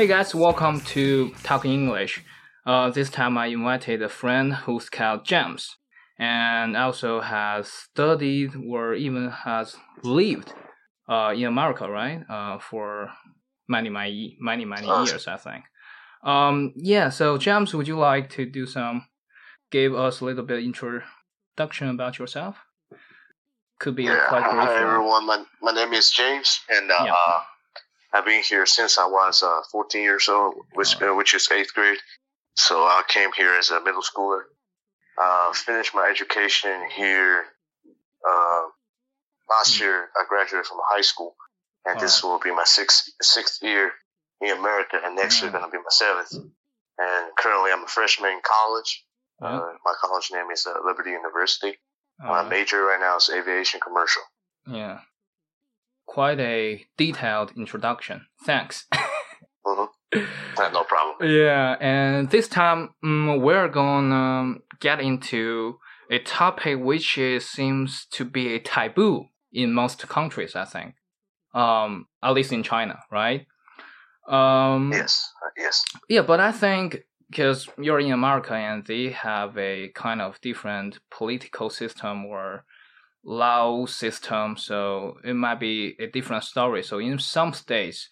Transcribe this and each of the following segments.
Hey guys, welcome to Talking English. Uh, this time I invited a friend who's called James, and also has studied or even has lived uh, in America, right? Uh, for many, many, many, many years, I think. Um, yeah. So James, would you like to do some, give us a little bit introduction about yourself? Could be Yeah, quite brief. hi everyone. My, my name is James, and uh, Yeah. I've been here since I was uh, 14 years old, which uh, which is eighth grade. So I came here as a middle schooler. Uh, finished my education here. Uh, last Mm. year, I graduated from high school, and this will be my sixth sixth year in America, and next year Mm. gonna be my seventh. And currently, I'm a freshman in college. Uh, my college name is uh, Liberty University. My major right now is aviation commercial. yeah. Quite a detailed introduction. Thanks. hmm no problem. Yeah, and this time mm, we're gonna get into a topic which is, seems to be a taboo in most countries. I think, um, at least in China, right? Um, Yes, uh, yes. yeah, but I think because you're in America and they have a kind of different political system or law system, so it might be a different story. So in some states,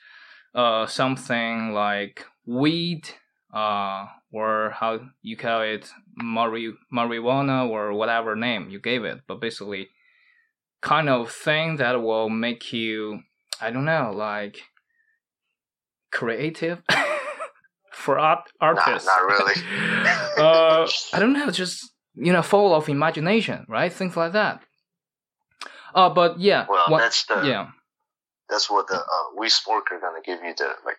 uh, something like weed, uh, or how you call it, mari- marijuana or whatever name you gave it, but basically, kind of thing that will make you, I don't know, like creative for art artists. not really. uh, I don't know, just you know, full of imagination, right? Things like that. Uh, but yeah, Well, one- that's the yeah, that's what the uh, weed smoker gonna give you the like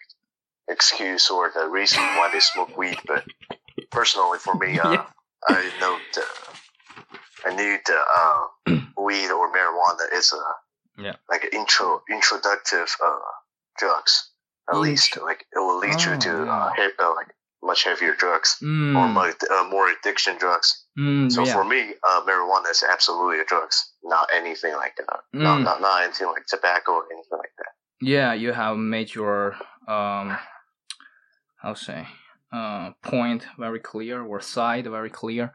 excuse or the reason why they smoke weed. But personally, for me, uh, Yeah. I know the I knew the uh, weed or marijuana is a Yeah. like an intro introductive uh, drugs. At Intro- least like it will lead you Oh, to yeah. uh, he- uh, like much heavier drugs or mm, more, uh, more addiction drugs. mm, So yeah. for me, uh, marijuana is absolutely a drugs, not anything like that. Not, Mm. not not anything like tobacco or anything like that. yeah, you have made your um, how to say, uh, point very clear or side very clear.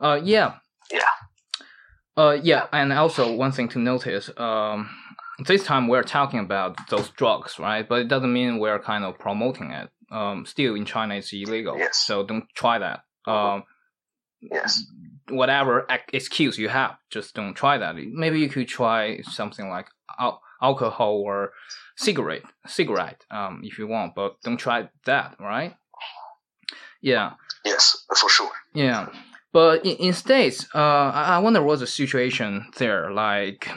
Uh, yeah. Yeah. Uh, yeah, and also one thing to notice, um, this time we're talking about those drugs, right? But it doesn't mean we're kind of promoting it. Um, still in China it's illegal, Yes. so don't try that. Mhm. Um, Yes. Whatever excuse you have, just don't try that. Maybe you could try something like al- alcohol or cigarette, cigarette, um, if you want, but don't try that, right? Yeah, Yes, for sure. yeah. But in, in states, uh, I, wonder what's the situation there. Like,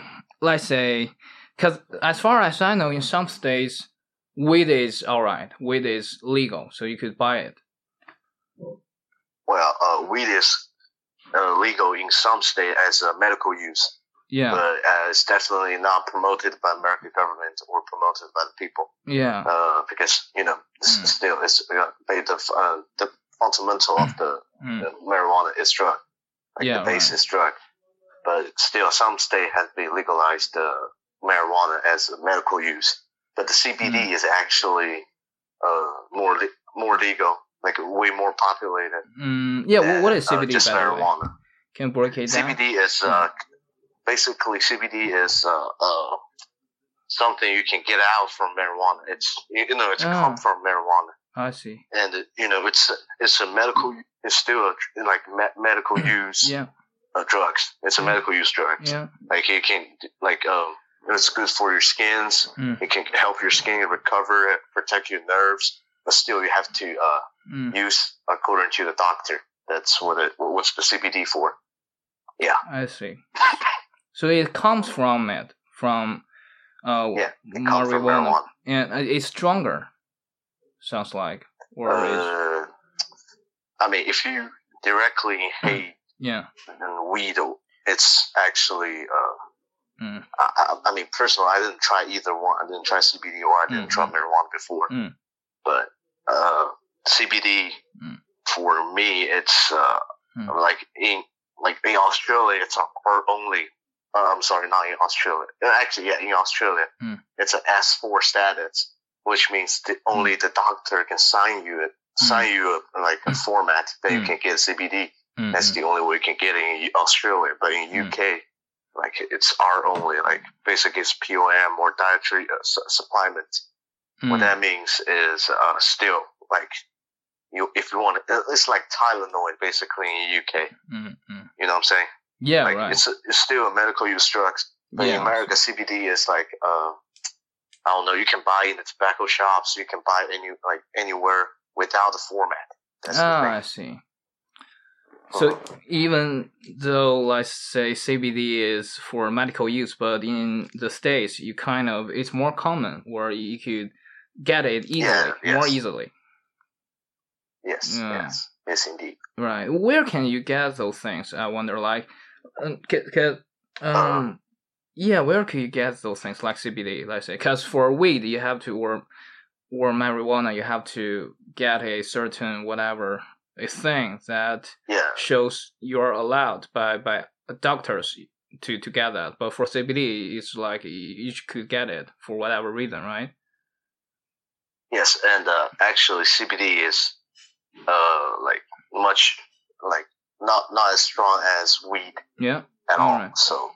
let's say, because as far as I know, in some states, weed is all right. Weed is legal, so you could buy it. Well, uh, weed is uh, legal in some state as a medical use, Yeah, but uh, it's definitely not promoted by American government or promoted by the people. yeah, Uh, because you know, Mm. still, it's uh, the uh, the fundamental of the mm, uh, marijuana is drug, like Yeah, the base is drug. But still, some state has been legalized uh, marijuana as a medical use. But the CBD Mm. is actually uh, more le- more legal, like way more populated. mm, yeah. wh- what is uh, CBD? just by the way? marijuana. Can you break it down? CBD is uh, basically CBD is uh, uh, something you can get out from marijuana. It's you know it's Oh. come from marijuana, I see. and you know it's it's a medical. It's still a, like me- medical use Yeah, uh, drugs. It's a medical use drug. yeah, Like you can like um, it's good for your skins. Mm. It can help your skin recover, protect your nerves. But still, you have to uh, mm, use according to the doctor. That's what it. What's the CBD for? Yeah. I see. So it comes from it, from uh, Yeah, It comes from marijuana, and it's stronger. Sounds like, or is Uh, I mean, if you directly inhale yeah, and weed, it's actually. Uh, Mm. I, I, mean, personally, I didn't try either one. I didn't try CBD or I didn't try Mhm. marijuana before. Mm. But uh, CBD Mm. for me, it's uh, Mm. like in like in Australia, it's or only. Uh, I'm sorry, not in Australia. Uh, Actually, yeah, in Australia, Mm. it's an S4 status, which means the, only the doctor can sign you it, sign you a, like a format that you can get CBD. That's the only way you can get it in Australia, but in. UK, like it's R only. Like basically, it's POM or dietary uh, su- supplement. mm, What that means is uh, still like you if you want to, it's like Tylenol basically in the UK. mm, mm. You know what I'm saying? Yeah, like right. it's it's still a medical use drug, but in America, CBD is like uh, I don't know. You can buy it in the tobacco shops. You can buy it any like anywhere without the format. That's Ah. I see. So even though, let's say, CBD is for medical use, but in the states, you kind of it's more common where you could get it easily, Yeah, more easily. Yes, Yeah. yes, yes, indeed. Right. Where can you get those things? I wonder. Like, um, um, yeah, where can you get those things like CBD? Let's say, because for weed you have to, or or marijuana you have to get a certain whatever a thing that Yeah, shows you're allowed by by doctors to to get that. But for CBD, it's like you you could get it for whatever reason, right? yes, and uh, actually, CBD is uh like much like not not as strong as weed Yeah. at all. Alright. So,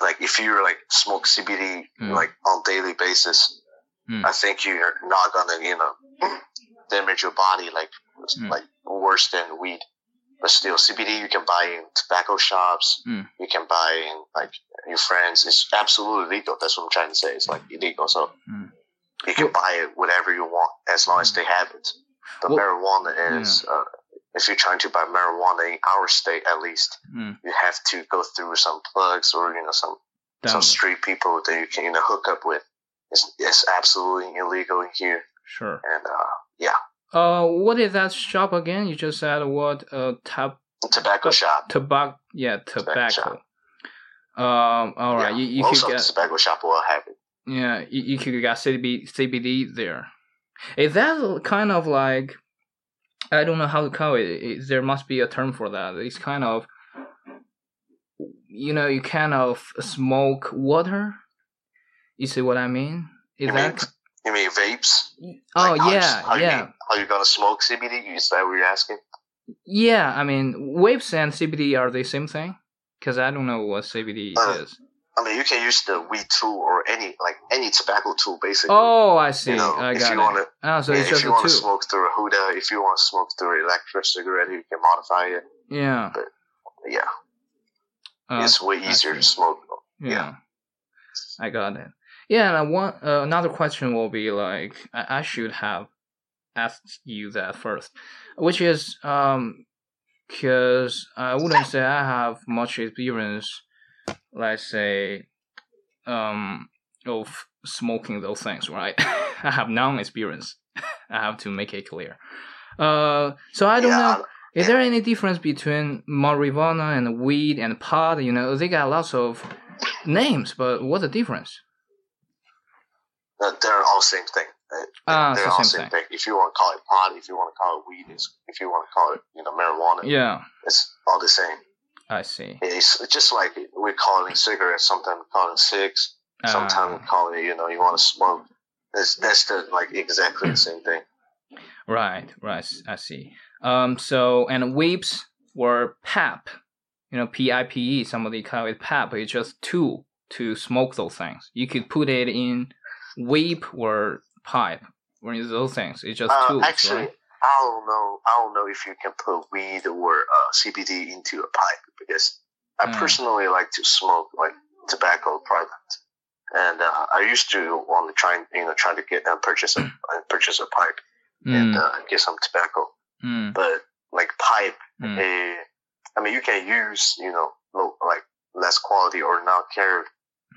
like if you're like smoke CBD Mm. like on daily basis, Mm. I think you're not gonna you know damage your body like Mm. like worse than weed. But still, CBD you can buy in tobacco shops. Mm. You can buy in like your friends. It's absolutely legal. That's what I'm trying to say. It's like illegal. So Mm. you can buy it whatever you want as long as they have it. But Well- marijuana is uh, if you're trying to buy marijuana in our state at least, Mm. you have to go through some plugs or you know some some street people that you can you know hook up with. It's it's absolutely illegal in here, Sure. and uh, yeah, Uh, what is that shop again? You just said what? Uh, tab tobacco shop. tobacco. Yeah, Tobacco tobacco. Um. All right. Yeah, You you most could of get the tobacco shop will have it. yeah. You, you could get CBD CBD there. Is that kind of like? I don't know how to call it. it. There must be a term for that. It's kind of. You know, you kind of smoke water. You see what I mean? Is You that? mean you mean vapes? oh Like, how you- yeah, how you yeah. mean- How you gonna smoke CBD? Is that what you're asking? Yeah, I mean, vapes and CBD are the same thing? Because I don't know what CBD Uh, is. I mean, you can use the weed tool or any like any tobacco tool, basically. Oh, I see. you know, I if got you it. wanna, oh, so yeah, if you want to smoke through a hookah, if you want to smoke through an electric cigarette, you can modify it. Yeah. But Yeah, Uh, it's way easier to smoke. yeah. yeah. I got it. Yeah, and I want, uh, another question will be like, I, I should have asked you that first, which is, um, because I wouldn't say I have much experience, let's say, um, of smoking those things, right? I have none experience. I have to make it clear. Uh, so I don't yeah, know. Is there any difference between marijuana and weed and pot? You know, they got lots of names, but what's the difference? uh, they're all same thing. Uh, Ah, they're all same same thing. thing. If you want to call it pot, if you want to call it weed, if you want to call it you know marijuana, Yeah, it's all the same. I see. It's just like we're calling cigarettes. Sometimes we call it cigs. Sometimes we Ah, call it you know you want to smoke. That's that's the like exactly the same thing. right, right. I see. Um, so and vapes were PAP, you know, P I P E. Somebody call it PAP. It's just tool to smoke those things. You could put it in vape or pipe, or those things. It's just Uh, tools, actually, right? I don't know. I don't know if you can put weed or uh, CBD into a pipe because I Mm. personally like to smoke like tobacco product, and uh, I used to want to try and you know try to get uh, purchase a uh, purchase a pipe and Mm, uh, get some tobacco, mm, but like pipe, mm. eh, I mean you can use you know low, like less quality or not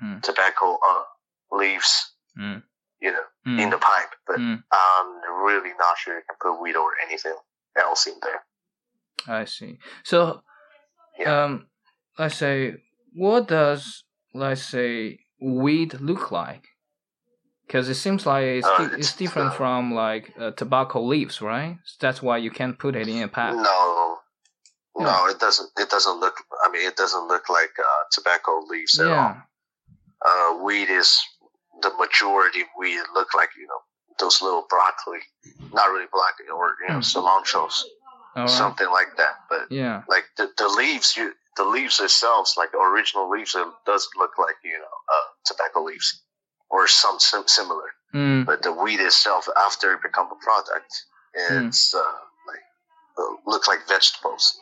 Mm. tobacco uh, leaves, Mm. You know, Mm. in the pipe, but Mm. I'm really not sure you can put weed or anything else in there. I see. So, Yeah. um, let's say, what does let's say weed look like? Because it seems like it's, Uh, it's, it's different uh, from like uh, tobacco leaves, right? That's why you can't put it in a pack. No, Yeah. no, it doesn't. It doesn't look. I mean, it doesn't look like uh, tobacco leaves at all. Uh, weed is the majority. of Weed look like you know those little broccoli, not really broccoli, or you know, Mm. cilantros, something like that. But Yeah. like the, the leaves, you the leaves themselves, like the original leaves, it doesn't look like you know uh, tobacco leaves or some sim- similar. Mm. But the weed itself, after it become a product, Mm. it's uh, like uh, look like vegetables.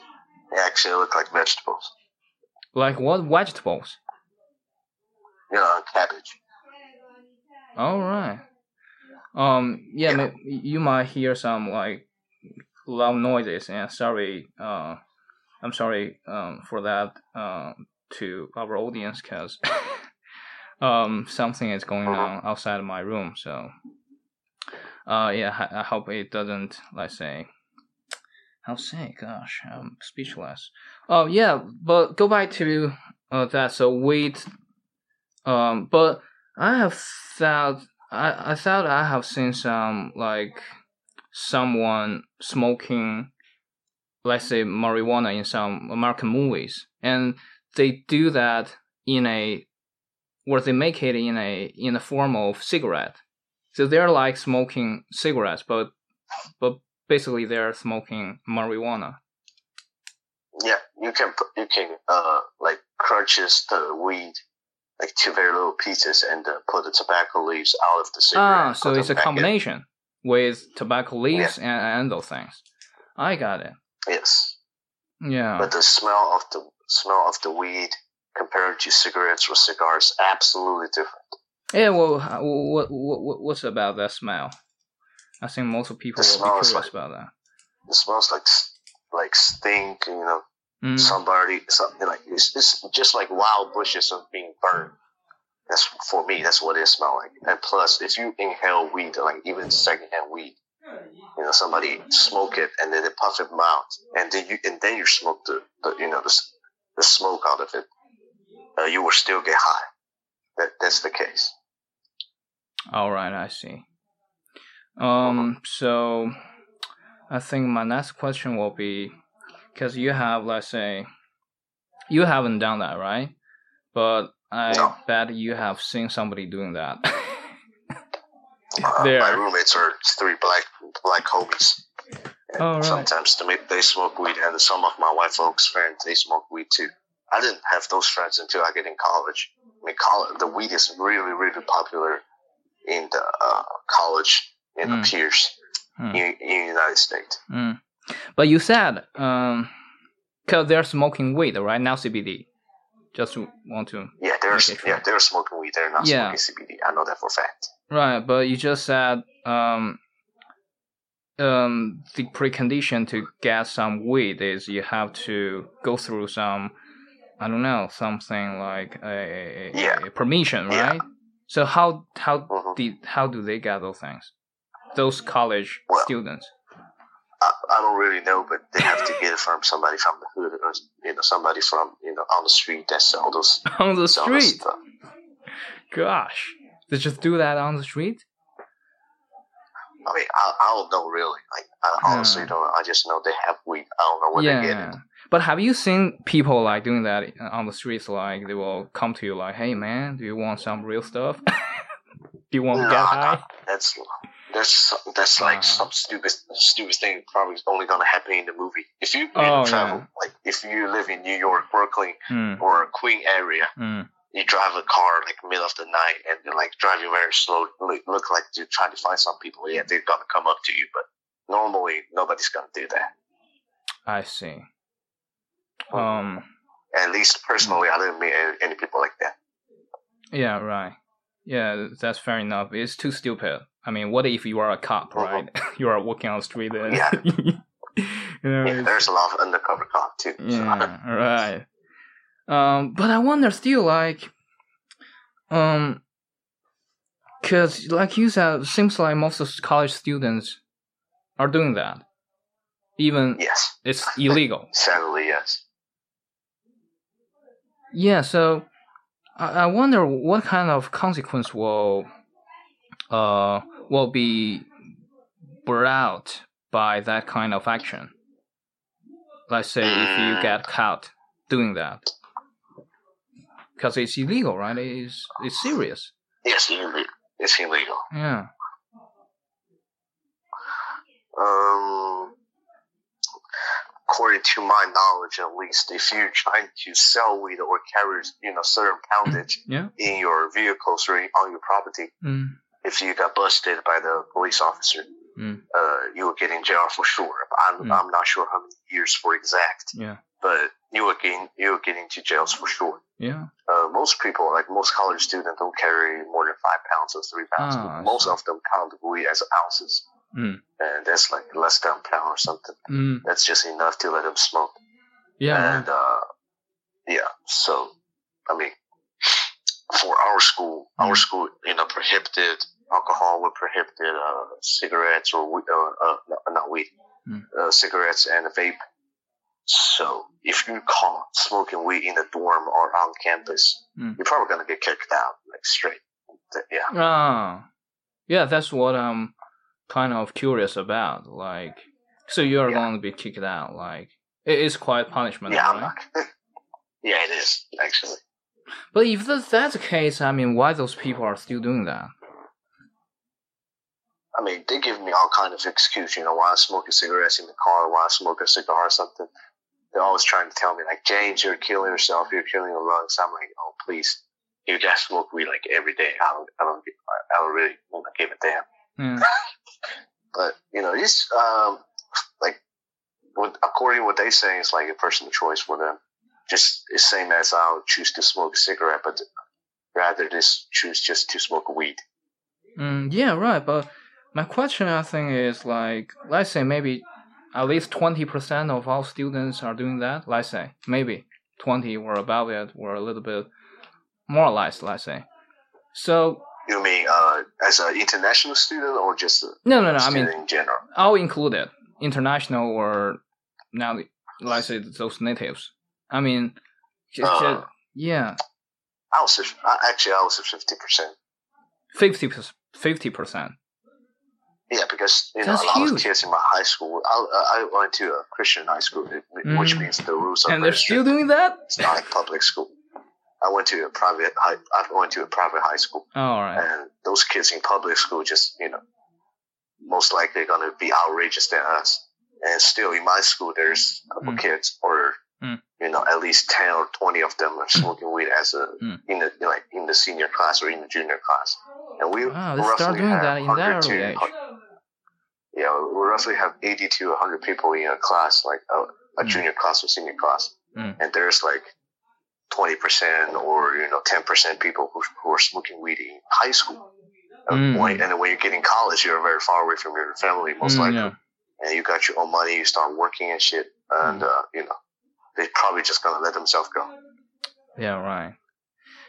They actually look like vegetables. Like what vegetables? You know, cabbage. All right. Um. Yeah. You might hear some like loud noises, and sorry. Uh, I'm sorry. Um, for that. Um, to our audience, cause um something is going on outside of my room. So. Uh. Yeah. I, I hope it doesn't. Let's say. How say? Gosh, I'm speechless. Oh yeah, but go back to uh that. So weed. Um. But I have thought I, I thought I have seen some like someone smoking let's say marijuana in some American movies and they do that in a where they make it in a in the form of cigarette. So they're like smoking cigarettes but but basically they're smoking marijuana. Yeah, you can you can uh like crunches the weed like two very little pieces and uh, put the tobacco leaves out of the cigarette. Ah, so it's a back in. combination with tobacco leaves and, and those things. I got it. Yes, Yeah. but the smell of the smell of the weed compared to cigarettes or cigars absolutely different. Yeah, well, what, what what's about that smell? I think most people The will be curious like- about that. It smells like like stink, you know, Mm. somebody something like it's, it's just like wild bushes of being burned. That's for me. That's what it smells like. And plus, if you inhale weed, like even secondhand weed, you know, somebody smoke it and then they puff it out, and then you and then you smoke the, the you know the, the smoke out of it, uh, you will still get high. That that's the case. All right, I see. Um, so I think my next question will be because you have, let's say, you haven't done that, right? But I No. bet you have seen somebody doing that. Uh, There. My roommates are three black black homies. Oh, right. Sometimes they, smoke weed, and some of my white folks' friends they smoke weed too. I didn't have those friends until I get in college. I mean, college, the weed is really, really popular in the uh, college in Mm. the peers Hmm. in, in the United States. Mm. But you said, um, because they're smoking weed, right? Now CBD. Just want to Yeah, they're sure. yeah they're smoking weed. They're not Yeah. smoking CBD. I know that for a fact. Right, but you just said um, um, the precondition to get some weed is you have to go through some, I don't know, something like a, Yeah. a permission, Yeah. right? So how how Mhm. did how do they get those things? Those college Well, students. I, I don't really know, but they have to get it from somebody from the hood or you know somebody from you know on the street that sell those on the street. Gosh, they just do that on the street. I mean, I, I don't know really. Like, I honestly Yeah. don't. I just know they have weed. I don't know where they get yeah, it. but have you seen people like doing that on the streets? Like they will come to you like, "Hey man, do you want some real stuff? do you want to get high?" That's that's that's like Uh-huh. some stupid stupid thing. Probably only gonna happen in the movie. If you, Oh, travel, yeah. like if you live in New York, Brooklyn, Mm, or Queen area, mm. you drive a car like middle of the night and you're like driving very slow, look, look like you're trying to find some people. Yeah, they're gonna come up to you, but normally nobody's gonna do that. I see. Uh-huh. Um. At least personally, I didn't meet any, any people like that. Yeah. Right. Yeah, that's fair enough. It's too stupid. I mean, what if you are a cop, right? you are walking on the street and Yeah. you know, Yeah, there's a lot of undercover cop too. so- Yeah, right. Um, but I wonder still, like, um, cause like you said, it seems like most of college students are doing that. Even yes, it's illegal. sadly, yes. Yeah, so I, I wonder what kind of consequence will uh will be brought out by that kind of action. Let's say if you get caught doing that, because it's illegal, right? It's it's serious. Yes. It's illegal. Yeah. Um, according to my knowledge, at least, if you're trying to sell weed or carry, you know, certain poundage Yeah. in your vehicles or on your property, Mm. If you got busted by the police officer, Mm. uh, you will get in jail for sure. I'm, Mm. I'm not sure how many years for exact, Yeah. but you will get you will get into jails for sure. Yeah. Uh, most people, like most college students, don't carry more than five pounds or three pounds. Ah, most of them count the weed as ounces, Mm. and that's like less than a pound or something. Mm. That's just enough to let them smoke. Yeah. And uh, yeah, so I mean, for our school, our Mm. school, you know, prohibited alcohol, we prohibited uh, cigarettes or uh, uh, not weed, Mm. uh, cigarettes and vape. So if you caught smoking weed in the dorm or on campus, Mm. you're probably gonna get kicked out, like straight. Yeah, Ah, yeah, that's what I'm kind of curious about. Like, so you're Yeah. going to be kicked out. Like, it is quite punishment, yeah, I'm right? yeah, it is actually. But if that's, that's the case, I mean, why those people are still doing that? I mean, they give me all kind of excuse, you know, why I smoking cigarettes in the car, why I smoke a cigar or something. They're always trying to tell me, like, James, you're killing yourself, you're killing your lungs. I'm like, oh, please, you guys smoke weed like every day. I don't, I don't, give- I don't really want to give a damn. Mm. But you know, it's um, like, what, according to what they say, it's like a personal choice for them. Just the same as I'll choose to smoke a cigarette, but rather just choose just to smoke weed. Mm, yeah, right. But my question, I think, is like, let's say maybe at least 20% of all students are doing that. Let's say maybe 20 or above it, or a little bit more or less, let's say. So, You mean uh, as an international student or just a no, no, no. I mean, in general? I'll include it. International or now, let's say those natives. I mean, just, Uh. yeah, I was uh, actually I was fifty percent. 50 50 percent. Yeah, because you know a lot huge. of kids in my high school. I, I went to a Christian high school, which Mm. means the rules are And they're still doing that. It's not like public school. I went to a private. high I went to a private high school, Oh, all right. and those kids in public school just you know most likely going to be outrageous than us. And still, in my school, there's a couple Mm. kids, or Mm. you know, at least ten or twenty of them are smoking weed as a Mm. in the like in the senior class or in the junior class. And we Wow, roughly start doing have that in 100 that to- age. Yeah, we roughly have eighty to hundred people in a class, like a, a Mm. junior class or senior class, Mm. and there's like twenty percent or you know ten percent people who, who are smoking weed in high school. Mm. and then when you get in college, you're very far away from your family, most Mm, likely, yeah. and you got your own money. You start working and shit, and Mm. uh, you know they're probably just gonna let themselves go. Yeah, right.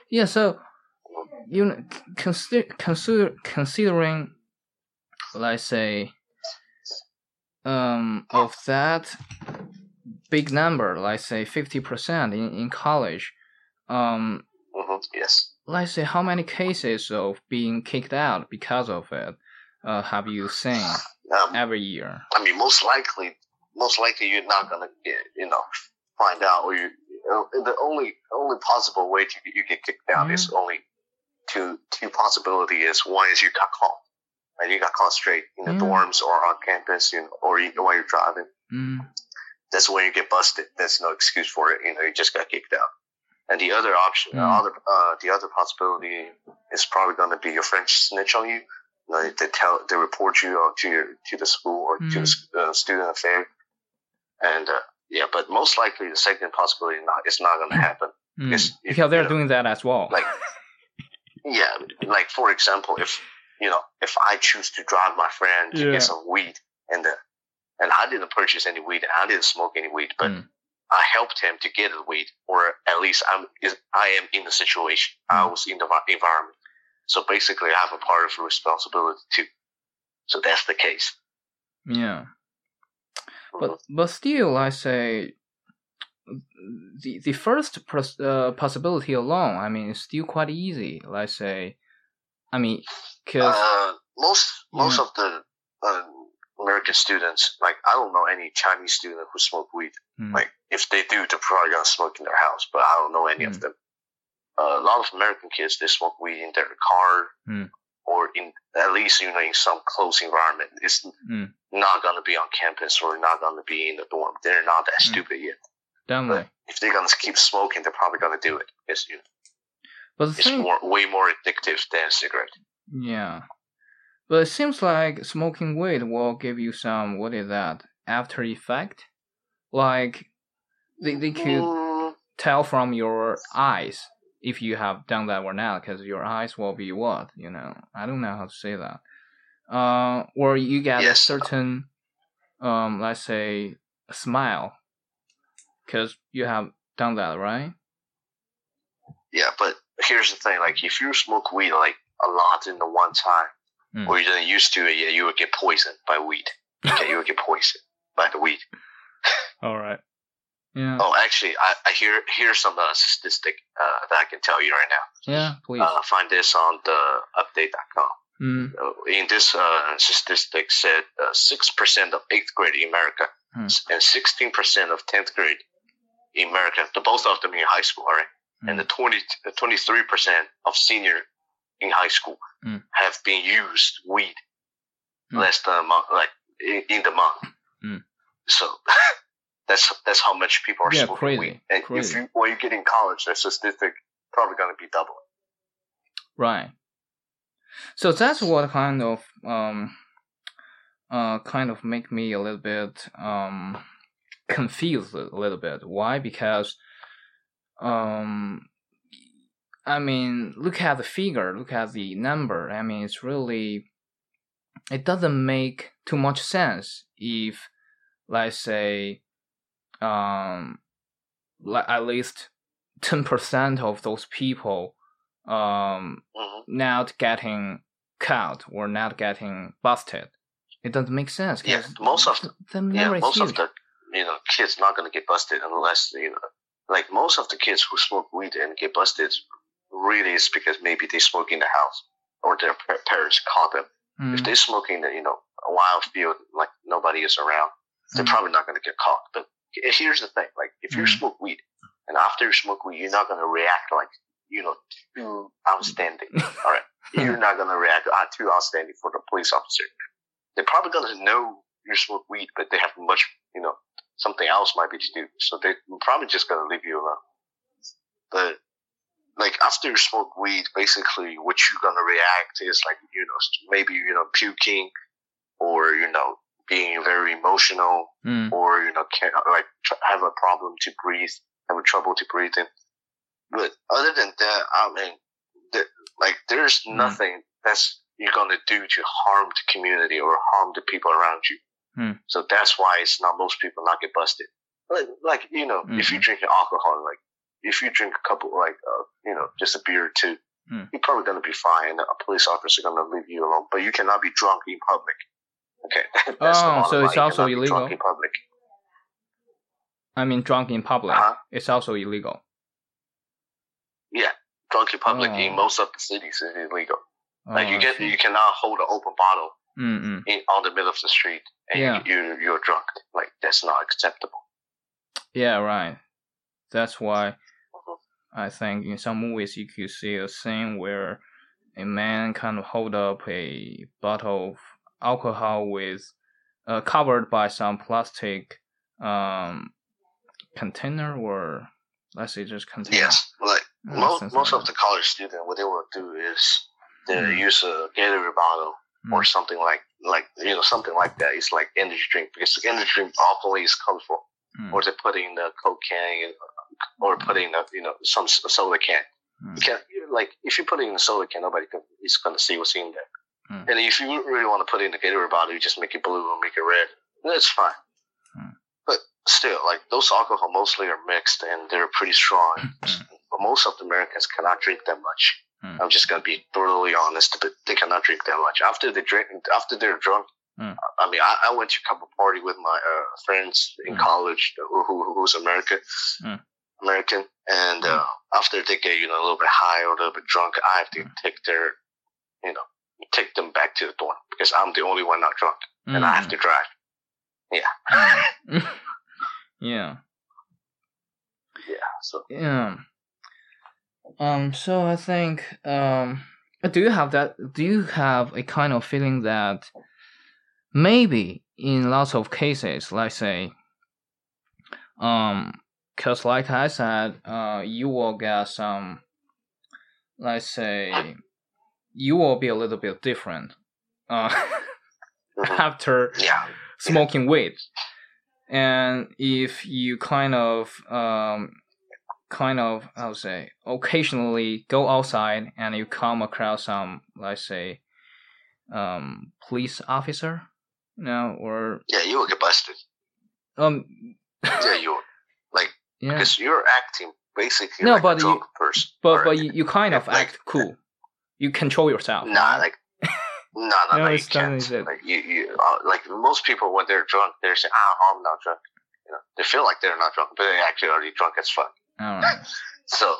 Yeah, so you know, consider consider considering, let's say, um, of that big number, let's say fifty percent in in college, um, hmm Yes. let's say how many cases of being kicked out because of it, uh, have you seen Um, every year? I mean, most likely, most likely you're not gonna get, you know, find out, or you, the only only possible way to you get kicked out is only two two possibility is one is you got caught, and you got caught straight in the Yeah. dorms or on campus, you know, or you, while you're driving. Mm, That's when you get busted. There's no excuse for it. You know, you just got kicked out. And the other option, Mm. uh, other uh, the other possibility is probably going to be your friends snitch on you. You know, they tell they report you uh, to your to the school or to the uh, student affair. And uh, yeah, but most likely the second possibility not it's not going to happen. mm. If- because they're you know, doing that as well. like yeah, like for example, if you know if I choose to drive my friend to Yeah. get some weed and the and I didn't purchase any weed and I didn't smoke any weed, but Mm. I helped him to get the weed, or at least I'm is I am in the situation. I Mm. was in the environment, so basically I have a part of responsibility too. So that's the case. yeah. But but still, I say the the first pros- uh, possibility alone. I mean, it's still quite easy. Let's say, I mean, because Uh, most most Yeah. of the uh, American students, like I don't know any Chinese student who smoke weed. Mm. Like if they do, they're probably gonna smoke in their house, but I don't know any Mm. of them. Uh, a lot of American kids they smoke weed in their car Mm. or in at least you know in some close environment. It's Mm. not gonna be on campus or not gonna be in the dorm. They're not that Mm. stupid yet. Definitely. But if they're gonna keep smoking, they're probably gonna do it. It's you know, But the it's thing, more way more addictive than cigarette. Yeah. But it seems like smoking weed will give you some what is that after effect? Like they they could Mm, tell from your eyes if you have done that or not, because your eyes will be what you know. I don't know how to say that. Uh, or you get a certain, um, let's say, a smile, because you have done that, right? yeah, but here's the thing: like if you smoke weed like a lot in the one time, Mm. or you're used to it, yeah, you would get poisoned by weed. Okay, you would get poisoned by the weed. All right. Yeah. Oh, actually, I, I hear here's some uh, statistic uh, that I can tell you right now. Yeah. Please. Uh, find this on the update.com. mm. Uh, in this uh, statistic said uh, six percent of eighth grade in America Hmm. and sixteen percent of tenth grade in America. The both of them in high school, all right, and the Hmm. 23 percent of senior in high school Hmm. have been used weed Hmm. less than a month, like in, in the month. Hmm. So that's that's how much people are Yeah, smoking crazy, weed. And crazy. if you when you get in college, that statistic probably going to be double. Right. So that's what kind of um uh kind of make me a little bit um confused a little bit. Why? Because um I mean look at the figure, look at the number. I mean it's really it doesn't make too much sense if let's say um at least ten percent of those people um hmm not getting caught or not getting busted. It doesn't make sense. Yeah, most of the, the Yeah, most huge. of the you know kids not going to get busted unless you know, like most of the kids who smoke weed and get busted really is because maybe they smoke in the house or their parents caught them. If Mm, they smoke in the you know a wild field like nobody is around, they're mm, probably not going to get caught. But here's the thing: like if you Mm. smoke weed and after you smoke weed, you're not going to react like you know too outstanding. All right, you're not going to react uh, too outstanding for the police officer. They're probably going to know you smoke weed, but they have much you know something else might be to do, so they're probably just going to leave you alone. But like after you smoke weed, basically what you're gonna react is like you know maybe you know puking, or you know being very emotional, mm, or you know can like tr- have a problem to breathe, have a trouble to breathe in. But other than that, I mean, like there's Mm. nothing that's you're gonna do to harm the community or harm the people around you. Mm. So that's why it's not most people not get busted. Like, like you know, if you Mhm. drink alcohol, like if you drink a couple, like uh, you know, just a beer or two, Mm. you're probably gonna be fine. A police officer gonna leave you alone, but you cannot be drunk in public. Okay. Oh, so it's also illegal? Drunk in public. I mean, drunk in public. Uh-huh. It's also illegal. Yeah, drunk in public Oh. in most of the cities is illegal. Oh, Like you get, you cannot hold an open bottle in on the middle of the street and Yeah. you, you you're drunk. Like that's not acceptable. Yeah, right. That's why. I think in some movies you could see a scene where a man kind of hold up a bottle of alcohol with uh, covered by some plastic um container or let's say just container. Yes, like Uh, most most like of the college students, what they will do is they Mm. use a Gatorade bottle or Mm. something like like you know something like that. It's like energy drink because the energy drink often is colorful, Mm. or they put in the can or put in a you know some s- soda can. Mm. You can you- like if you put it in a soda can, nobody can, is going to see what's in there. Mm. And if you really want to put it in the Gatorade bottle, you just make it blue or make it red. That's fine. Mm. But still, like those alcohol mostly are mixed and they're pretty strong. Mm. But most of the Americans cannot drink that much. Mm. I'm just gonna be brutally honest, but they cannot drink that much. After they drink, after they're drunk, Mm. I mean, I, I went to a couple party with my uh, friends in Mm. college who, who who's American, Mm. American, and Mm. uh, after they get you know a little bit high or a little bit drunk, I have to Mm. take their, you know, take them back to the dorm because I'm the only one not drunk, and I have to drive. Mm. yeah. Yeah, so Yeah. Um. So I think um Do you have that? Do you have a kind of feeling that maybe in lots of cases, let's say, um, because like I said, uh, you will get some, let's say, you will be a little bit different, uh, Mhm. after Yeah. smoking weed, and if you kind of, um, kind of, I would say, occasionally go outside and you come across some, let's say, um, police officer, you know, or Yeah, you will get busted. um, Yeah, you will. Yeah, because you're acting basically No, like but a you- person. but but you, you kind of like- act cool. You control yourself. Nah, like, no, no, No, you can't. Like, you, you, uh, like most people when they're drunk, they're saying, "Ah, I'm not drunk." You know, they feel like they're not drunk, but they're actually already drunk as fuck. Right. So,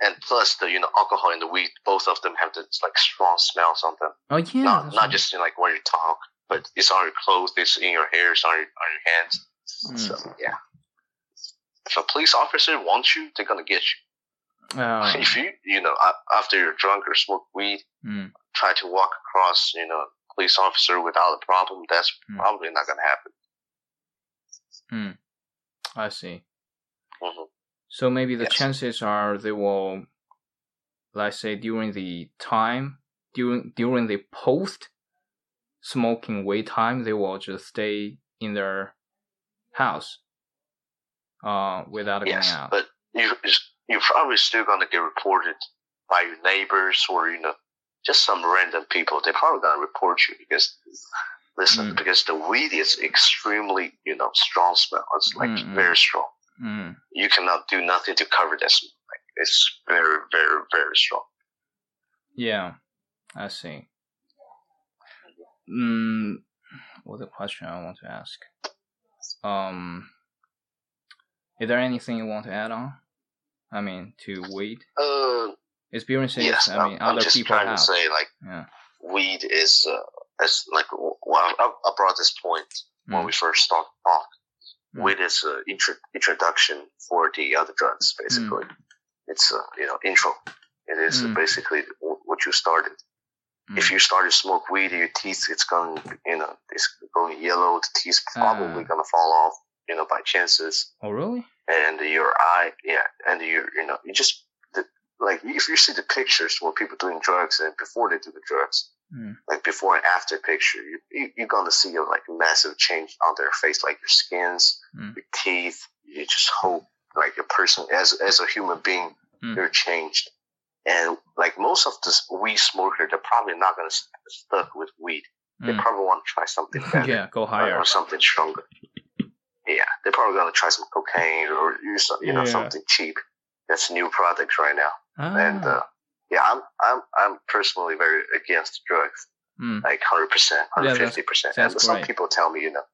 and plus the you know alcohol and the weed, both of them have this like strong smells on them. Oh yeah. not not right. just in, like when you talk, but it's on your clothes, it's in your hair, it's on your on your hands. Mm. So yeah. If a police officer wants you, they're gonna get you. Oh, If you you know after you're drunk or smoke weed, mm, try to walk across you know police officer without a problem, that's Mm. probably not gonna happen. mm. I see. hmm So maybe the Yes. chances are they will, let's say, during the time during during the post smoking weed time, they will just stay in their house, uh, without going Yes, out. but you you're probably still gonna get reported by your neighbors or you know just some random people. They're probably gonna report you because listen Mm. because the weed is extremely you know strong smell. It's like Mm, mm. very strong. Mm, You cannot do nothing to cover that smell. Like, it's very very very strong. yeah, I see. Mm, what's the question I want to ask? Um, is there anything you want to add on? I mean, to weed Uh, experiences. yes, I I'm, mean, I'm other just people trying have. to say like yeah. weed is uh, as like well I, I brought this point when Mm. we first started talk. Mm. Weed is an intro, introduction for the other drugs, basically. It's a you know intro. It is Mm. basically what you started. If Mm. you start to smoke weed, your teeth it's going you know it's going yellow. The teeth probably Ah. gonna fall off you know by chances, Oh, really? and your eye yeah, and you you know you just the, like if you see the pictures where people doing drugs and before they do the drugs, Mm. like before and after picture, you, you you're gonna see a like massive change on their face, like your skins, Mm. your teeth. You just hope like a person as as a human being, Mm. you're changed. And like most of the weed smoker, they're probably not gonna st- stuck with weed. They Mm. probably want to try something better yeah, go higher. or something stronger. They're probably gonna try some cocaine or use some- you know Yeah. something cheap. That's new product right now. And Ah. uh, yeah, I'm I'm I'm personally very against drugs Mm. like 100%, 150%. that's and some great. people tell me, you know,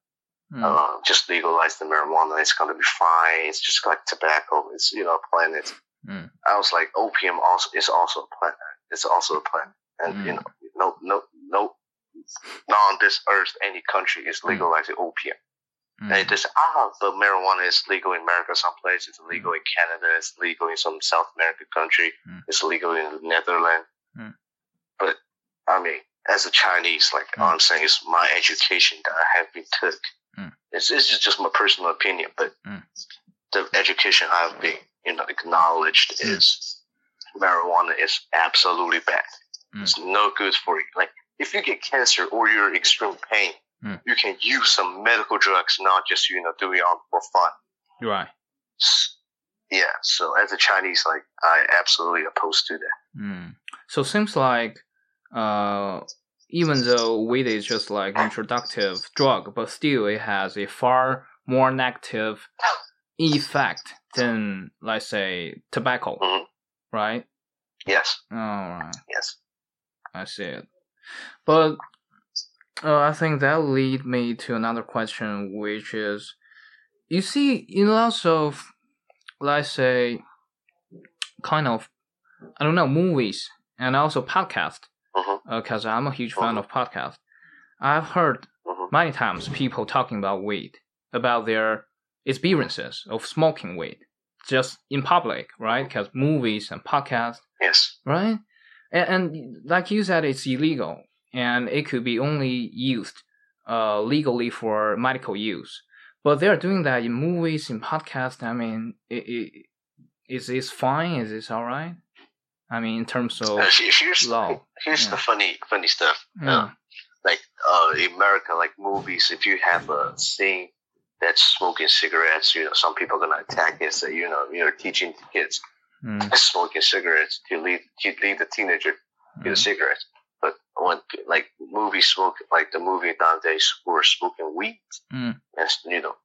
Mm. uh, just legalize the marijuana, it's going to be fine. It's just like tobacco. It's, you know, a planet. Mm. I was like, opium also is also a plant. It's also a plant. And, you Mm. know, no, no, no, not on this earth, any country is legalizing opium. Mm. And they say, ah, the marijuana is legal in America someplace. It's legal in Canada. It's legal in some South American country. Mm. It's legal in the Netherlands. Mm. But I mean, as a Chinese, like Mm. all I'm saying is my education that I have been took. Mm. It's this is just my personal opinion, but Mm. the education I've been, you know, acknowledged Mm. is marijuana is absolutely bad. Mm. It's no good for you. Like if you get cancer or you're in extreme pain, Mm. you can use some medical drugs, not just you know do it for fun. Right. Yeah. So as a Chinese, like I absolutely opposed to that. Mm. So seems like, uh, even though weed is just like introductive drug, but still it has a far more negative effect than, let's say, tobacco, Mhm. right? Yes. All right, Yes. I see it. But uh, I think that lead me to another question, which is, you see, in lots of, let's say, kind of, I don't know, movies and also podcast, because I'm a huge fan of podcast. I've heard hmm many times people talking about weed, about their experiences of smoking weed, just in public, right? Because movies and podcasts, Yes. right? and, and like you said, it's illegal, and it could be only used uh, legally for medical use. But they're doing that in movies, in podcasts. I mean, it, it, is this fine? Is this all right? I mean, in terms of Uh, here's law. here's Yeah. the funny funny stuff. Yeah. Uh, like uh, in America, like movies, if you have a scene that's smoking cigarettes, you know, some people are gonna attack it. So you know, you're teaching kids Mm, smoking cigarettes to lead to lead the teenager to the mm, cigarettes. When like movie smoke, like the movie who are smoking weed, Mm. and you know,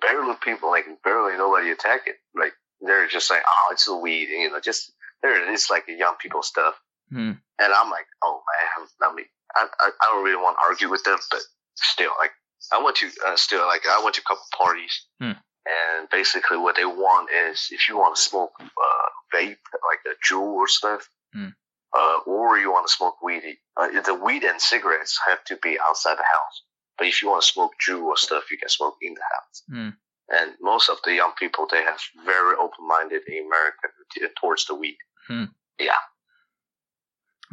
barely people like barely nobody attack it. Like they're just like, oh, it's a weed, you know, just there it is, like young people stuff. mm, And I'm like, oh man, I mean, I, I, I don't really want to argue with them, but still, like, I went to uh, still like I went to a couple parties, Hmm. and basically what they want is if you want to smoke uh, vape, like a Juul or stuff, Hmm. Uh, or you want to smoke weed, uh, the weed and cigarettes have to be outside the house. But if you want to smoke Juul or stuff, you can smoke in the house. Hmm. And most of the young people, they have very open-minded in America towards the weed. Yeah.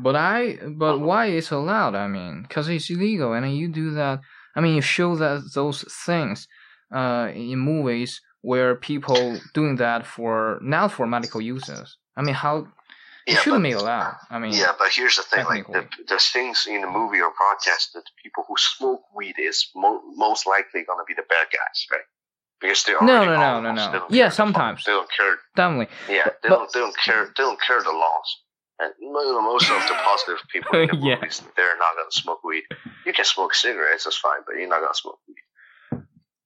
But I, but Uh-huh. why it's allowed? I mean, because it's illegal, and you do that. I mean, you show that those things, uh, in movies where people doing that for not for medical uses. I mean, how it Yeah, shouldn't but- be allowed. I mean, Yeah, but here's the thing: like the, the things in the movie or broadcast that the people who smoke weed is mo- most likely going to be the bad guys, right? Because they're No, already no, no, no, no. Yeah, the sometimes. they don't care. definitely. Yeah, But- they don't. They don't care. They don't care the laws. And most of the positive people in the Yeah. movies, they're not going to smoke weed. You can smoke cigarettes, that's fine, but you're not going to smoke weed.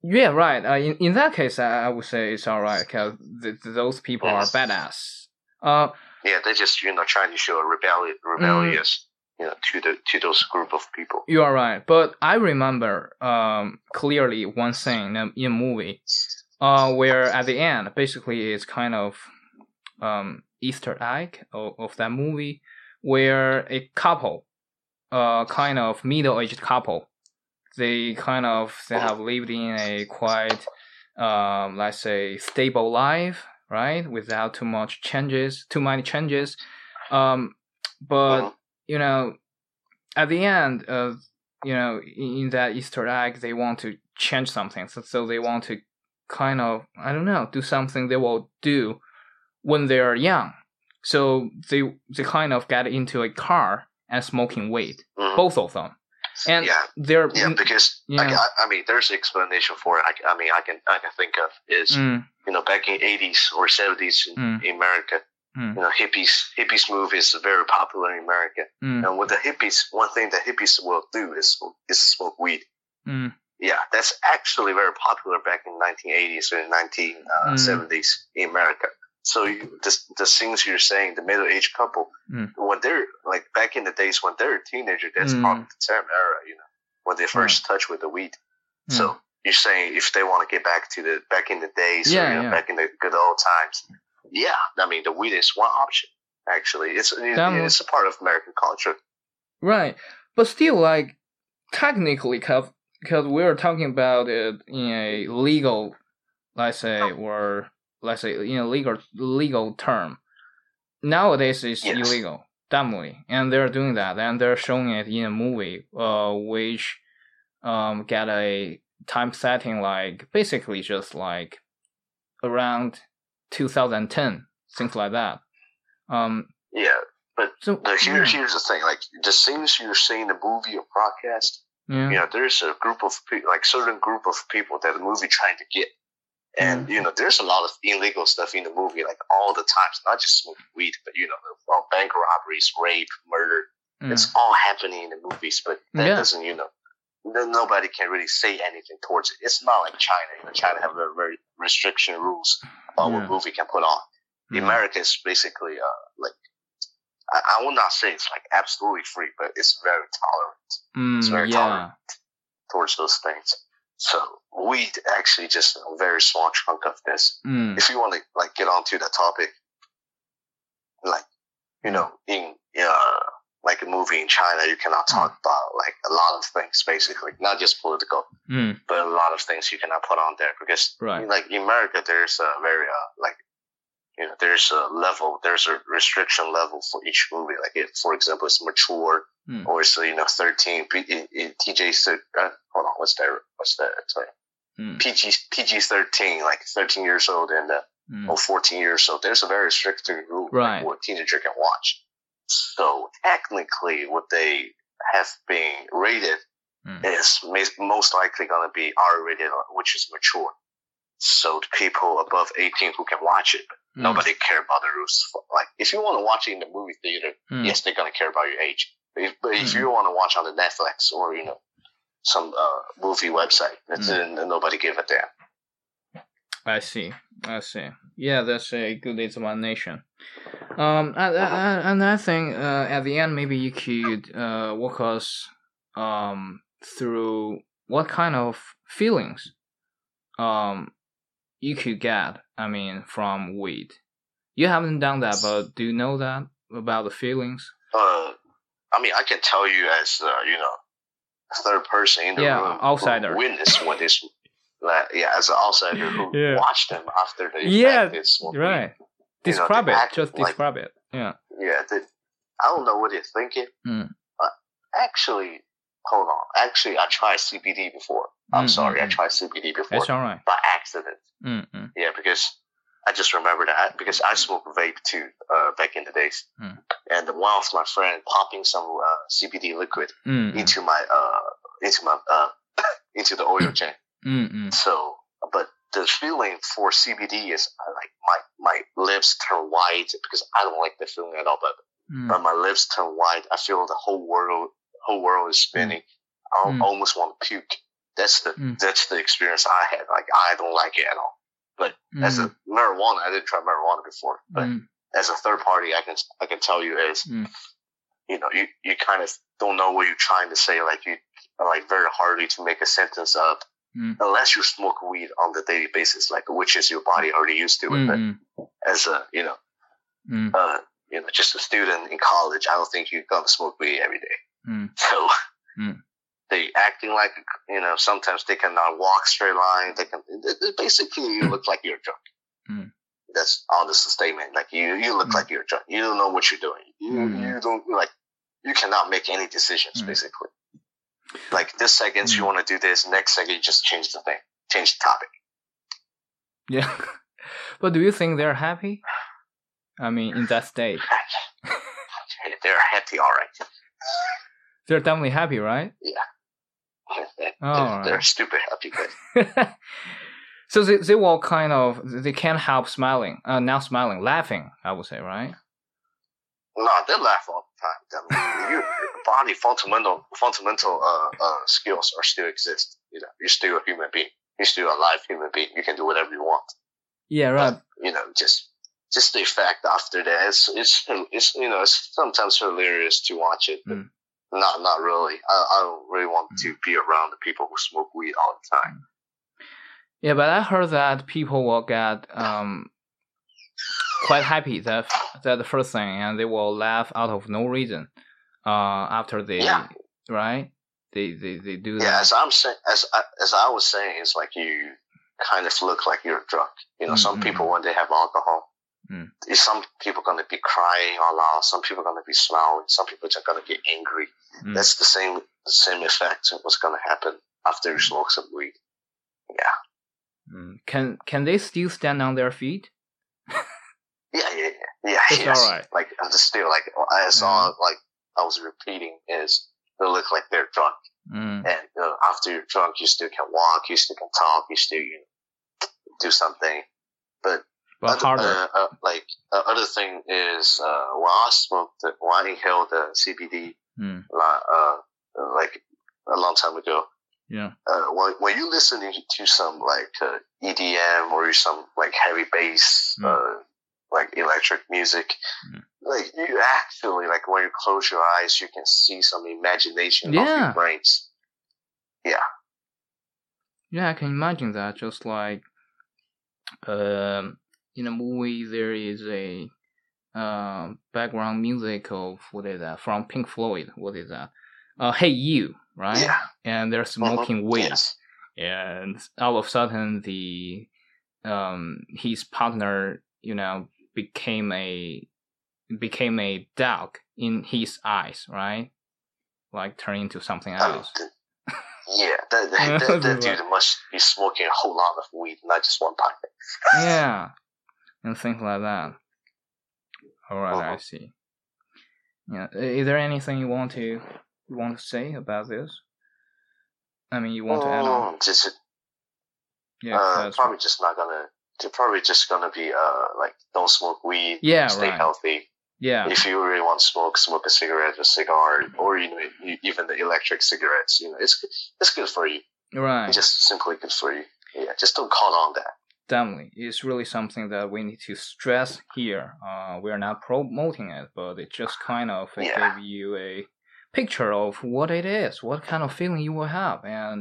Yeah, right. Uh, in in that case, I, I would say it's all right because th- th- those people are Yes. badass. Uh, Yeah, they're just you know trying to show a rebellion, Mm. rebellious, you know, to the to those group of people. You are right, but I remember um, clearly one scene in in a movie, uh, where at the end, basically, it's kind of um, Easter egg of, of that movie, where a couple, uh, kind of middle-aged couple, they kind of they have lived in a quite, um, let's say, stable life, right, without too much changes, too many changes, um, but you know, at the end of you know in, that Easter egg, they want to change something, so, so they want to kind of I don't know do something they will do when they're young. So they they kind of get into a car and smoking weed, Mhm. both of them, and Yeah. they're Yeah, because Yeah. I, I mean, there's an explanation for it. I, I mean, I can I can think of is mm, you know back in 80s or 70s in, Mm. in America, Mm. you know hippies hippies move is very popular in America. mm, And with the hippies, one thing that hippies will do is is smoke weed. mm, Yeah, that's actually very popular back in 1980s or 1970s in America. So you, the the things you're saying, the middle aged couple, Mm. when they're like back in the days when they're a teenager, that's probably the same era, you know, when they first touch with the weed. So you're saying if they want to get back to the back in the days, Yeah, or, you know, yeah. back in the good old times, yeah, I mean the weed is one option. Actually, it's it, it's a part of American culture. Right, but still, like technically, because because we're talking about it in a legal, let's say, or let's say in a legal legal term. Nowadays, it's Yes. illegal, definitely, and they're doing that, and they're showing it in a movie, uh, which um get a time setting like basically just like around 2010, things like that. Um, Yeah, so the, here, yeah, here's the thing: like the things you're seeing in the movie or broadcast, yeah. you know, there's a group of people, like certain group of people that the movie trying to get. And you know, there's a lot of illegal stuff in the movie, like all the times. Not just smoking weed, but you know, bank robberies, rape, murder. Mm. It's all happening in the movies, but that Yeah. doesn't, you know, no- nobody can really say anything towards it. It's not like China. You know, China have very, very restriction rules about Yeah. what movie can put on. Mm. America is basically uh, like I, I will not say it's like absolutely free, but it's very tolerant it's Mm, very yeah. tolerant. towards those things. So we actually just a very small chunk of this. Mm. If you want to like get onto the topic, like you know, in uh, like a movie in China, you cannot talk about like a lot of things, basically, not just political, Mm. but a lot of things you cannot put on there because Right. like in America, there's a very uh, like you know, there's a level, there's a restriction level for each movie. Like if, for example, it's mature Mm. or it's, you know, 13, P- it, it, TJ, thir- uh, hold on, what's that, what's that, sorry, Mm. PG, PG 13, like 13 years old and, uh, Mm. or 14 years old. There's a very strict rule Right. like, what a teenager can watch. So technically what they have been rated Mm. is most likely going to be R rated, which is mature. So the people above 18 who can watch it, Mm. nobody care about the rules. Like, if you want to watch it in the movie theater, Mm. yes, they're going to care about your age. But if, but if Mm. you want to watch on the Netflix or, you know, some uh, movie website, Mm. nobody give a damn. I see. I see. Yeah, that's a good explanation. Um, and, and, and I think uh, at the end maybe you could uh, walk us um through what kind of feelings um you could get. I mean, from weed. You haven't done that, but do you know that about the feelings? Uh, I mean, I can tell you as, uh, you know, third person in the Yeah, room. outsider. Witness what this, like, yeah, as an outsider who Yeah. watched them after they Yeah, effect is what we- Right. know, Describe they it. act Just like- describe it. Yeah. Yeah, they, I don't know what you're thinking. Mm. But actually, hold on. Actually, I tried CBD before. I'm Mm, sorry, mm, I mm. tried CBD before It's all right. by accident. Mm, mm, Yeah, because I just remember that because I smoked vape too uh, back in the days, Mm. and one of my friend popping some uh, CBD liquid mm, mm, into my uh into my uh into the oil chain. Mm, mm. So, but the feeling for CBD is uh, like my my lips turn white because I don't like the feeling at all. But Mm. but my lips turn white. I feel the whole world whole world is spinning. I Mm. almost want to puke. That's the Mm. that's the experience I had. Like I don't like it at all. But as a marijuana, I didn't try marijuana before, but Mm, as a third party, I can I can tell you is Mm. you know you you kind of don't know what you're trying to say. Like you like very hardly to make a sentence up Mm. unless you smoke weed on the daily basis, like which is your body already used to it. mm, But mm, as a you know mm, uh you know just a student in college, I don't think you're gonna smoke weed every day. mm. So Mm. they acting like you know sometimes they cannot walk straight line. They can basically you look like you're drunk. Mm. That's honest statement. Like you you look like you're drunk. You don't know what you're doing. You Mm. you don't like you cannot make any decisions basically. Like this second you Mm. want to do this, next second you just change the thing, change the topic. Yeah. but do you think they're happy? I mean, in that state, They're happy, all right. they're definitely happy, right? they're, Oh, they're right. stupid happy, but so they, they will kind of they can't help smiling, uh, not smiling, laughing. I would say, right? no, they laugh all the time. Your body fundamental fundamental uh, uh, skills are still exist. You know, you're still a human being. You're still a live human being. You can do whatever you want. Yeah, right. you know, just just the effect after that. It's it's it's you know, it's sometimes hilarious to watch it, but Mm. not not really. I, I don't really want to be around the people who smoke weed all the time. Yeah, but I heard that people will get um quite happy that that the first thing, and they will laugh out of no reason. Uh, after they Yeah. right, they they they do Yeah, that. as I'm saying, as I, as I was saying, it's like you kind of look like you're drunk. You know, some Mm, mm, people when they have alcohol, Mm. some people gonna be crying all out. Some people gonna be smiling. Some people just gonna get angry. Mm. That's the same the same effect. of What's gonna happen after you smoke some weed? Mm. Can can they still stand on their feet? Yeah, yeah, yeah. yeah It's yes. alright. Like I'm just still like I saw like I was repeating is they look like they're drunk, Mm. and you know, after you're drunk, you still can walk, you still can talk, you still you know, do something. But other, harder. uh, uh, like uh, other thing is uh, when I smoked, when I inhaled the CBD, Mm. uh, uh, like a long time ago, Yeah. uh, when, when you listening to some like uh, EDM or some like heavy bass, Mm. uh, like electric music, Mm. Like you actually like when you close your eyes, you can see some imagination of Yeah. your brains. Yeah, Yeah, I can imagine that. Just like, um, in a movie, there is a um background music of what is that from Pink Floyd? What is that? Uh, Hey You, right? Yeah. And they're smoking Mhm. weed, Yes. and all of a sudden, the um his partner, you know, became a became a dog in his eyes, right? Like turn into something mean, else. yeah, that, that, that, that dude must be smoking a whole lot of weed, not just one pipe. yeah, and things like that. All right, I Mhm. see. Yeah, is there anything you want to you want to say about this? I mean, you want to add on? Mm, just Yeah, uh, probably just not gonna. They're probably just gonna be uh like don't smoke weed, Yeah, stay right. healthy. Yeah, If you really want to smoke, smoke a cigarette, a cigar, or you know even the electric cigarettes. You know, it's it's good for you. right. Just simply good for you. Yeah, just don't count on that. Definitely, it's really something that we need to stress here. Uh, we are not promoting it, but it just kind of Yeah. give you a picture of what it is, what kind of feeling you will have, and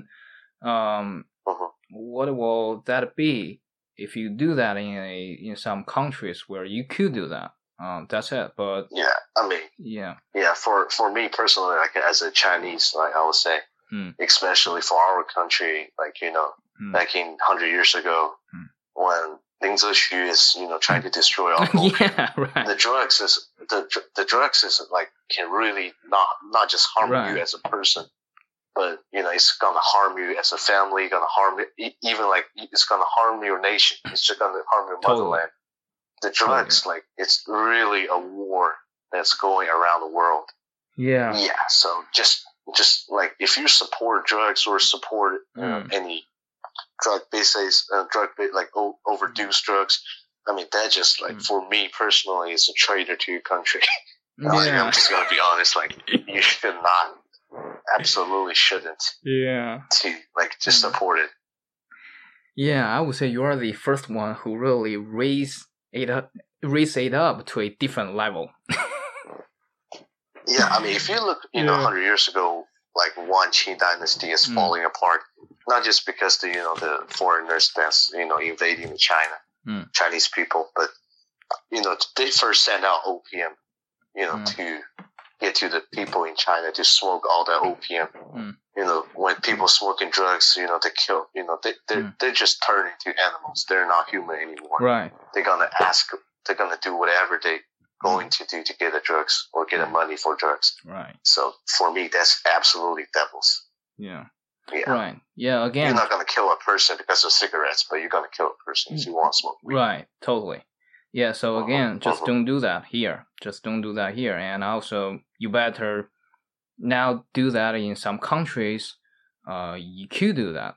um, Mhm. what will that be if you do that in a in some countries where you could do that. Um, that's it. But Yeah, I mean, yeah, yeah, for for me personally, like as a Chinese, like I would say, Hmm. especially for our country, like you know, Hmm. back in hundred years ago, Hmm. when Deng Zexu is you know trying to destroy all yeah, right, the drugs is the the drugs is like can really not not just harm Right. you as a person, but you know it's gonna harm you as a family, gonna harm you, even like it's gonna harm your nation. It's just gonna harm your Totally. motherland. The drugs, like it's really a war that's going around the world. yeah, Yeah, so just just like if you support drugs or support Mm. any drug bases, uh, drug like o- overdose drugs, I mean that just like Mm. for me personally is a traitor to your country. Like, yeah, I'm just gonna be honest, like you should not, absolutely shouldn't yeah. to like just Mm. support it. Yeah, I would say you are the first one who really raise it up, raise it up to a different level. Yeah, I mean if you look, you know, hundred years ago, like one Qing dynasty is Mm. falling apart, not just because the you know the foreigners that's you know invading China, Mm. Chinese people, but you know they first sent out opium, you know, Mm. to get to the people in China to smoke all that opium. You know, when people smoking drugs, you know, they kill. You know, they they Mm. they just turn into animals. They're not human anymore. Right. They're gonna ask. They're gonna do whatever they going to do to get the drugs or get the money for drugs. Right. So for me, that's absolutely devils. Yeah. Yeah. Right. Yeah. Again, you're not gonna kill a person because of cigarettes, but you're gonna kill a person if you want to smoke weed. Right. Totally. Yeah. So Uh-huh, again, just uh-huh. don't do that here. Just don't do that here. And also, you better now do that in some countries. Uh, you could do that.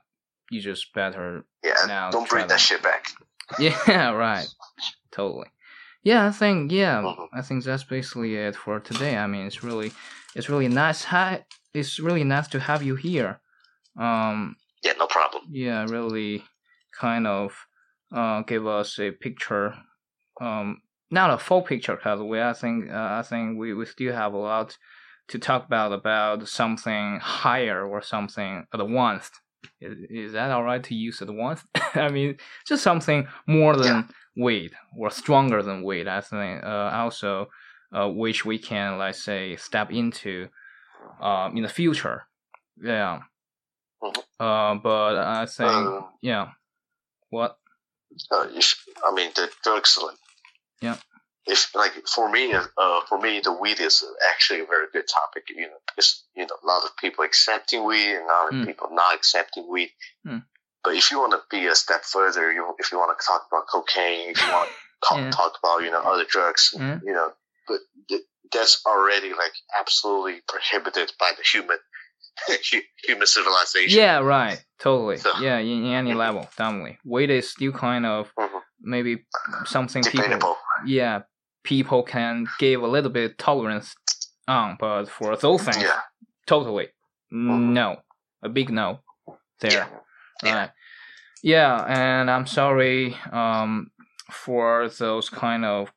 You just better Yeah, Now don't bring that that. shit back. Yeah, right. Totally. Yeah, I think yeah, Mhm. I think that's basically it for today. I mean, it's really, it's really nice. Ha- it's really nice to have you here. Um, Yeah, no problem. yeah, really, kind of, uh, give us a picture. Um, not a full picture, cause we I think uh, I think we we still have a lot to talk about about something higher or something advanced. Is, is that all right to use advanced? I mean, just something more than weight or stronger than weight. I think uh, also uh, which we can let's say step into uh, in the future. Yeah. Mhm. Uh, but I think Um, yeah. What? uh, I mean, the drugs, like, Yeah. If like for me, uh, for me, the weed is actually a very good topic. You know, because you know a lot of people accepting weed and a lot of Mm. people not accepting weed. Mm. But if you want to be a step further, you if you want to talk about cocaine, if you want to Yeah. talk about you know other drugs, Yeah. you know, but th- that's already like absolutely prohibited by the human human civilization. Yeah, right. Totally. So- Yeah, in, in any level, definitely. Weight is still kind of Mhm. maybe something people. Yeah, people can give a little bit tolerance on, but for those things, Yeah. totally Mhm. no, a big no. There. Yeah. Yeah. Right. Yeah, and I'm sorry um for those kind of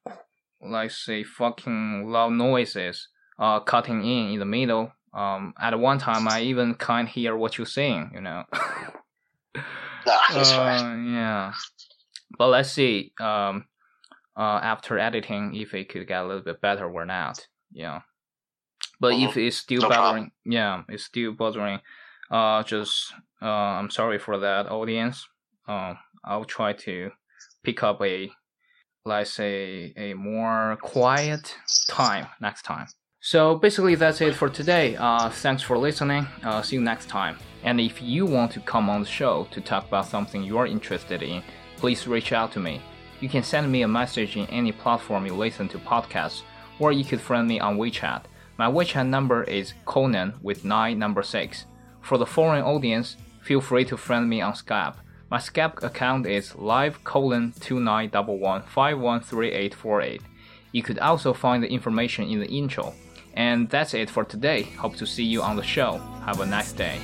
like say fucking loud noises uh cutting in in the middle. Um at one time I even can't hear what you're saying, you know. Nah. Uh, yeah. But let's see um uh after editing if it could get a little bit better or not. Yeah. But if it's still Mm-hmm. No problem. bothering yeah, it's still bothering uh just uh I'm sorry for that audience. Um I'll try to pick up a let's say a more quiet time next time. So basically, that's it for today. Uh, thanks for listening. Uh, see you next time. And if you want to come on the show to talk about something you are interested in, please reach out to me. You can send me a message in any platform you listen to podcasts, or you could friend me on WeChat. My WeChat number is Conan with 9 number 6. For the foreign audience, feel free to friend me on Skype. My Skype account is live colon 2911513848. You could also find the information in the intro. And that's it for today. Hope to see you on the show. Have a nice day.